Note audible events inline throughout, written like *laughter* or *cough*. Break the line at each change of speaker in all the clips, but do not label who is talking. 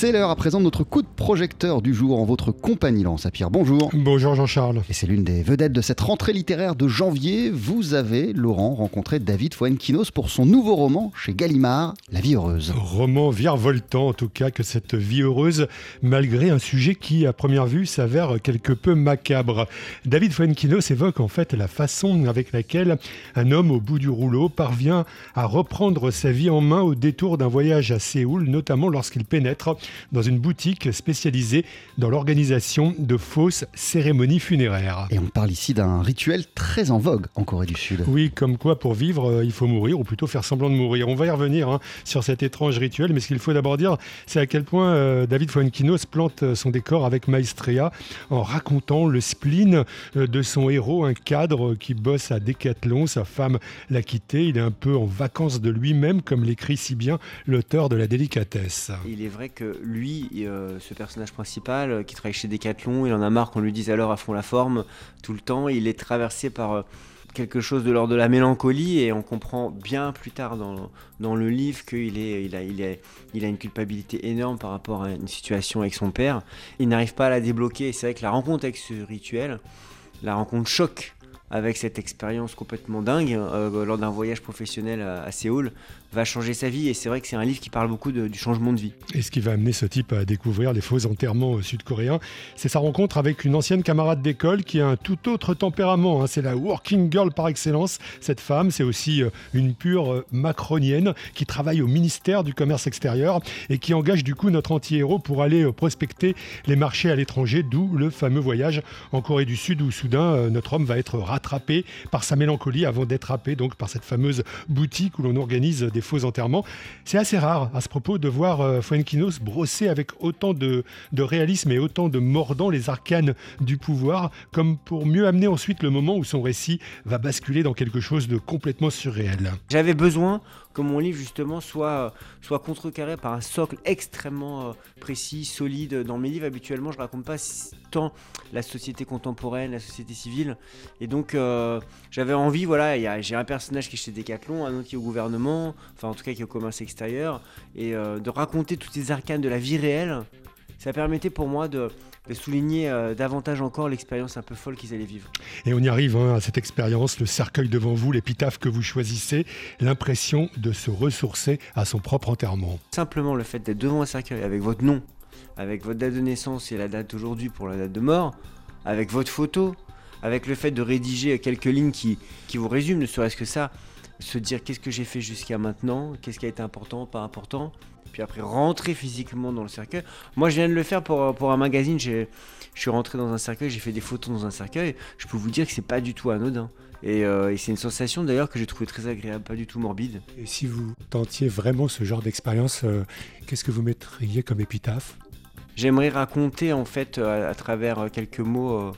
C'est l'heure à présent de notre coup de projecteur du jour en votre compagnie, Laurent Sapir. Bonjour.
Bonjour Jean-Charles.
Et c'est l'une des vedettes de cette rentrée littéraire de janvier. Vous avez, Laurent, rencontré David Fuenquinos pour son nouveau roman chez Gallimard, La vie heureuse.
Roman virevoltant en tout cas que cette vie heureuse, malgré un sujet qui à première vue s'avère quelque peu macabre. David Fuenquinos évoque en fait la façon avec laquelle un homme au bout du rouleau parvient à reprendre sa vie en main au détour d'un voyage à Séoul, notamment lorsqu'il pénètre dans une boutique spécialisée dans l'organisation de fausses cérémonies funéraires.
Et on parle ici d'un rituel très en vogue en Corée du Sud.
Oui, comme quoi pour vivre, euh, il faut mourir, ou plutôt faire semblant de mourir. On va y revenir hein, sur cet étrange rituel, mais ce qu'il faut d'abord dire, c'est à quel point euh, David Fuenquinos plante euh, son décor avec maestria en racontant le spleen de son héros, un cadre qui bosse à Décathlon. Sa femme l'a quitté, il est un peu en vacances de lui-même, comme l'écrit si bien l'auteur de La délicatesse.
Il est vrai que lui, euh, ce personnage principal euh, qui travaille chez Decathlon, il en a marre qu'on lui dise alors à fond la forme tout le temps. Il est traversé par euh, quelque chose de l'ordre de la mélancolie et on comprend bien plus tard dans, dans le livre qu'il est, il a, il, est, il a une culpabilité énorme par rapport à une situation avec son père. Il n'arrive pas à la débloquer. C'est vrai que la rencontre avec ce rituel, la rencontre choc avec cette expérience complètement dingue euh, lors d'un voyage professionnel à, Séoul va changer sa vie et c'est vrai que c'est un livre qui parle beaucoup du changement de vie.
Et ce qui va amener ce type à découvrir les faux enterrements sud-coréens, c'est sa rencontre avec une ancienne camarade d'école qui a un tout autre tempérament. Hein. C'est la working girl par excellence. Cette femme, c'est aussi euh, une pure euh, macronienne qui travaille au ministère du Commerce extérieur et qui engage du coup notre anti-héros pour aller prospecter les marchés à l'étranger, d'où le fameux voyage en Corée du Sud où soudain notre homme va être rattrapé par sa mélancolie avant d'être happé donc par cette fameuse boutique où l'on organise des faux enterrements. C'est assez rare à ce propos de voir euh, Fuenquinos brosser avec autant de, de réalisme et autant de mordant les arcanes du pouvoir, comme pour mieux amener ensuite le moment où son récit va basculer dans quelque chose de complètement surréel.
J'avais besoin que mon livre justement soit, soit contrecarré par un socle extrêmement euh, précis, solide. Dans mes livres, habituellement, je raconte pas tant la société contemporaine, la société civile. Et donc, euh, j'avais envie, voilà, j'ai un personnage qui est chez Decathlon, un autre qui est au gouvernement, enfin en tout cas qui est au commerce extérieur, et euh, de raconter toutes ces arcanes de la vie réelle ça permettait pour moi de, souligner euh, davantage encore l'expérience un peu folle qu'ils allaient vivre.
Et on y arrive hein, à cette expérience, le cercueil devant vous, l'épitaphe que vous choisissez, l'impression de se ressourcer à son propre enterrement.
Simplement le fait d'être devant un cercueil avec votre nom, avec votre date de naissance et la date d'aujourd'hui pour la date de mort, avec votre photo, avec le fait de rédiger quelques lignes qui, qui vous résument, ne serait-ce que ça, se dire qu'est-ce que j'ai fait jusqu'à maintenant, qu'est-ce qui a été important, pas important, puis après rentrer physiquement dans le cercueil. Moi, je viens de le faire pour, pour un magazine. Je suis rentré dans un cercueil, j'ai fait des photos dans un cercueil. Je peux vous dire que c'est pas du tout anodin. Et, euh, et c'est une sensation d'ailleurs que j'ai trouvé très agréable, pas du tout morbide.
Et si vous tentiez vraiment ce genre d'expérience, euh, qu'est-ce que vous mettriez comme épitaphe?
J'aimerais raconter en fait à, travers quelques mots euh,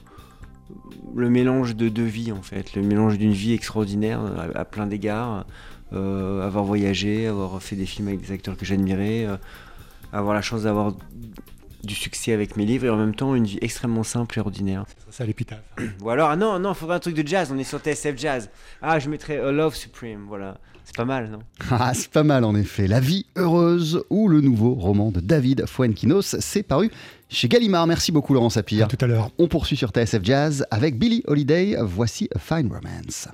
le mélange de deux vies en fait, le mélange d'une vie extraordinaire à plein d'égards, euh, avoir voyagé, avoir fait des films avec des acteurs que j'admirais, euh, avoir la chance d'avoir du succès avec mes livres et en même temps une vie extrêmement simple et ordinaire.
C'est ça l'épitaphe. *clears throat*
Ou alors, ah non, non, il faudrait un truc de jazz, on est sur TSF Jazz. Ah, je mettrais A Love Supreme, voilà. C'est pas mal, non? *laughs*
Ah, c'est pas mal en effet. La vie heureuse ou le nouveau roman de David Fuenquinos, c'est paru chez Gallimard. Merci beaucoup Laurent Sapir.
tout à l'heure.
On poursuit sur TSF Jazz avec Billy Holiday. Voici A Fine Romance.